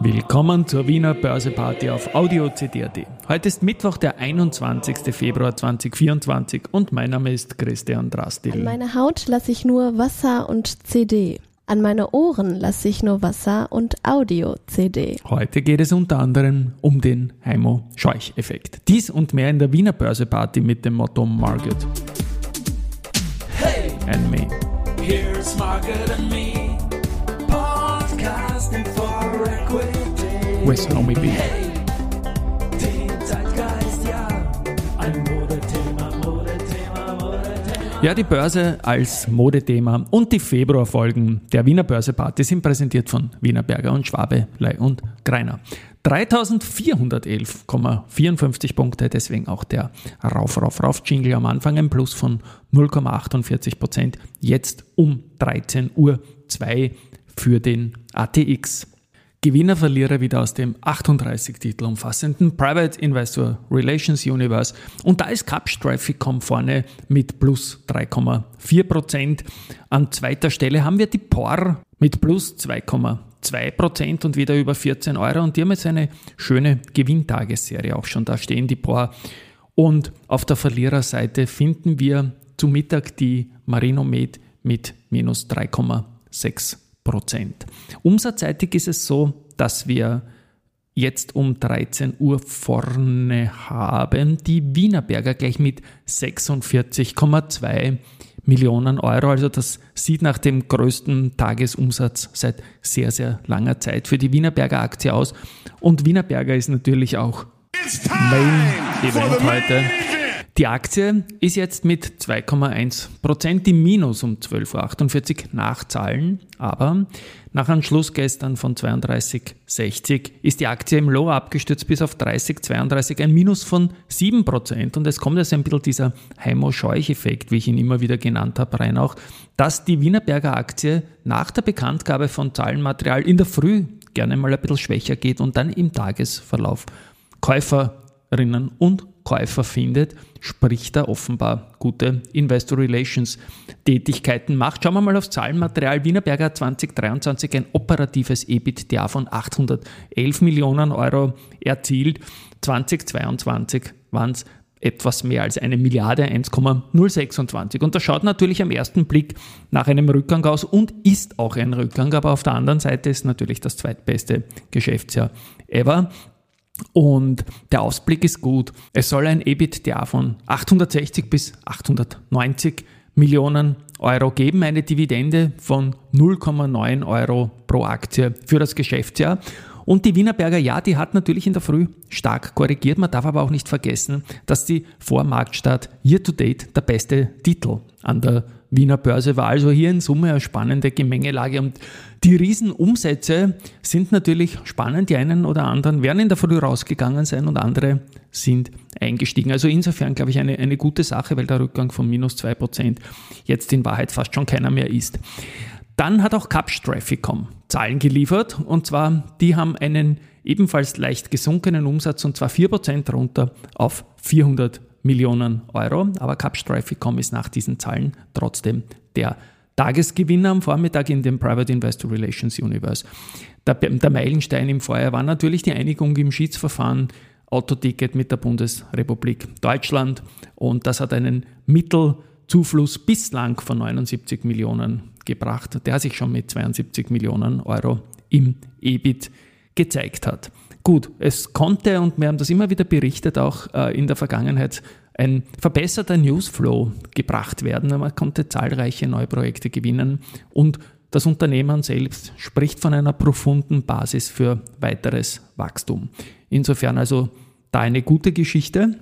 Willkommen zur Wiener Börseparty auf Audio CD.at. Heute ist Mittwoch, der 21. Februar 2024 und mein Name ist Christian Drastil. An meine Haut lasse ich nur Wasser und CD. An meine Ohren lasse ich nur Wasser und Audio-CD. Heute geht es unter anderem um den Heimo-Scheuch-Effekt. Dies und mehr in der Wiener Börseparty mit dem Motto Market. Hey, and me. here's Margaret and me, podcasting With Nomi B. Ja, die Börse als Modethema und die Februarfolgen der Wiener Börseparty sind präsentiert von Wiener Berger und Schwabe, Lei und Greiner. 3411,54 Punkte, deswegen auch der Rauf, Rauf, Rauf Jingle am Anfang ein Plus von 0,48 Prozent, jetzt um 13 Uhr 2 für den ATX. Gewinner, Verlierer wieder aus dem 38 Titel umfassenden Private Investor Relations Universe. Und da ist Capstraficom vorne mit plus 3,4 Prozent. An zweiter Stelle haben wir die POR mit plus 2,2 Prozent und wieder über 14 Euro. Und die haben jetzt eine schöne Gewinntagesserie auch schon da stehen, die POR. Und auf der Verliererseite finden wir zu Mittag die Marinomed mit minus 3,6 Prozent. Umsatzseitig ist es so, dass wir jetzt um 13 Uhr vorne haben die Wienerberger gleich mit 46,2 Millionen Euro. Also das sieht nach dem größten Tagesumsatz seit sehr, sehr langer Zeit für die Wienerberger Aktie aus. Und Wienerberger ist natürlich auch Main Event heute. Die Aktie ist jetzt mit 2,1% im Minus um 12.48 Uhr nachzahlen, aber nach einem Schluss gestern von 32,60 ist die Aktie im Low abgestürzt bis auf 30,32, ein Minus von 7% und es kommt jetzt ein bisschen dieser Heimo-Scheuch-Effekt, wie ich ihn immer wieder genannt habe, rein auch, dass die Wienerberger Aktie nach der Bekanntgabe von Zahlenmaterial in der Früh gerne mal ein bisschen schwächer geht und dann im Tagesverlauf Käuferinnen und Käufer findet, sprich da offenbar gute Investor Relations Tätigkeiten macht. Schauen wir mal aufs Zahlenmaterial. Wienerberger hat 2023 ein operatives EBITDA von 811 Millionen Euro erzielt. 2022 waren es etwas mehr als eine Milliarde, 1,026. Und das schaut natürlich am ersten Blick nach einem Rückgang aus und ist auch ein Rückgang, aber auf der anderen Seite ist natürlich das zweitbeste Geschäftsjahr ever. Und der Ausblick ist gut. Es soll ein EBITDA von 860 bis 890 Millionen Euro geben, eine Dividende von 0,9 Euro pro Aktie für das Geschäftsjahr. Und die Wienerberger, ja, die hat natürlich in der Früh stark korrigiert. Man darf aber auch nicht vergessen, dass die vor Marktstart Year to Date der beste Titel an der Wiener Börse war. Also hier in Summe eine spannende Gemengelage. Und die Riesenumsätze sind natürlich spannend. Die einen oder anderen werden in der Früh rausgegangen sein und andere sind eingestiegen. Also insofern glaube ich eine, eine gute Sache, weil der Rückgang von minus 2% jetzt in Wahrheit fast schon keiner mehr ist. Dann hat auch Capstraficom Zahlen geliefert und zwar, die haben einen ebenfalls leicht gesunkenen Umsatz und zwar 4% runter auf 400 Millionen Euro. Aber Capstraficom ist nach diesen Zahlen trotzdem der Tagesgewinner am Vormittag in dem Private Investor Relations Universe. Der, der Meilenstein im Vorjahr war natürlich die Einigung im Schiedsverfahren Autoticket mit der Bundesrepublik Deutschland und das hat einen Mittelzufluss bislang von 79 Millionen gebracht, der sich schon mit 72 Millionen Euro im EBIT gezeigt hat. Gut, es konnte, und wir haben das immer wieder berichtet, auch äh, in der Vergangenheit, ein verbesserter Newsflow gebracht werden. Man konnte zahlreiche neue Projekte gewinnen und das Unternehmen selbst spricht von einer profunden Basis für weiteres Wachstum. Insofern also da eine gute Geschichte.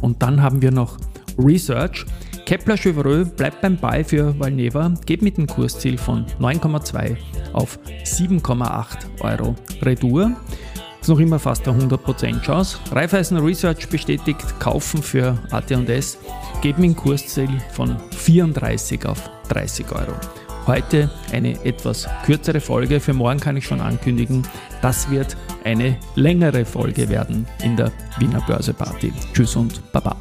Und dann haben wir noch Research. Kepler Chevreux bleibt beim Buy für Valneva, geht mit dem Kursziel von 9,2 auf 7,8 Euro Retour. Ist noch immer fast eine 100% Chance. Raiffeisen Research bestätigt Kaufen für AT&S, mit dem Kursziel von 34 auf 30 Euro. Heute eine etwas kürzere Folge. Für morgen kann ich schon ankündigen, das wird eine längere Folge werden in der Wiener Börse Party. Tschüss und Baba.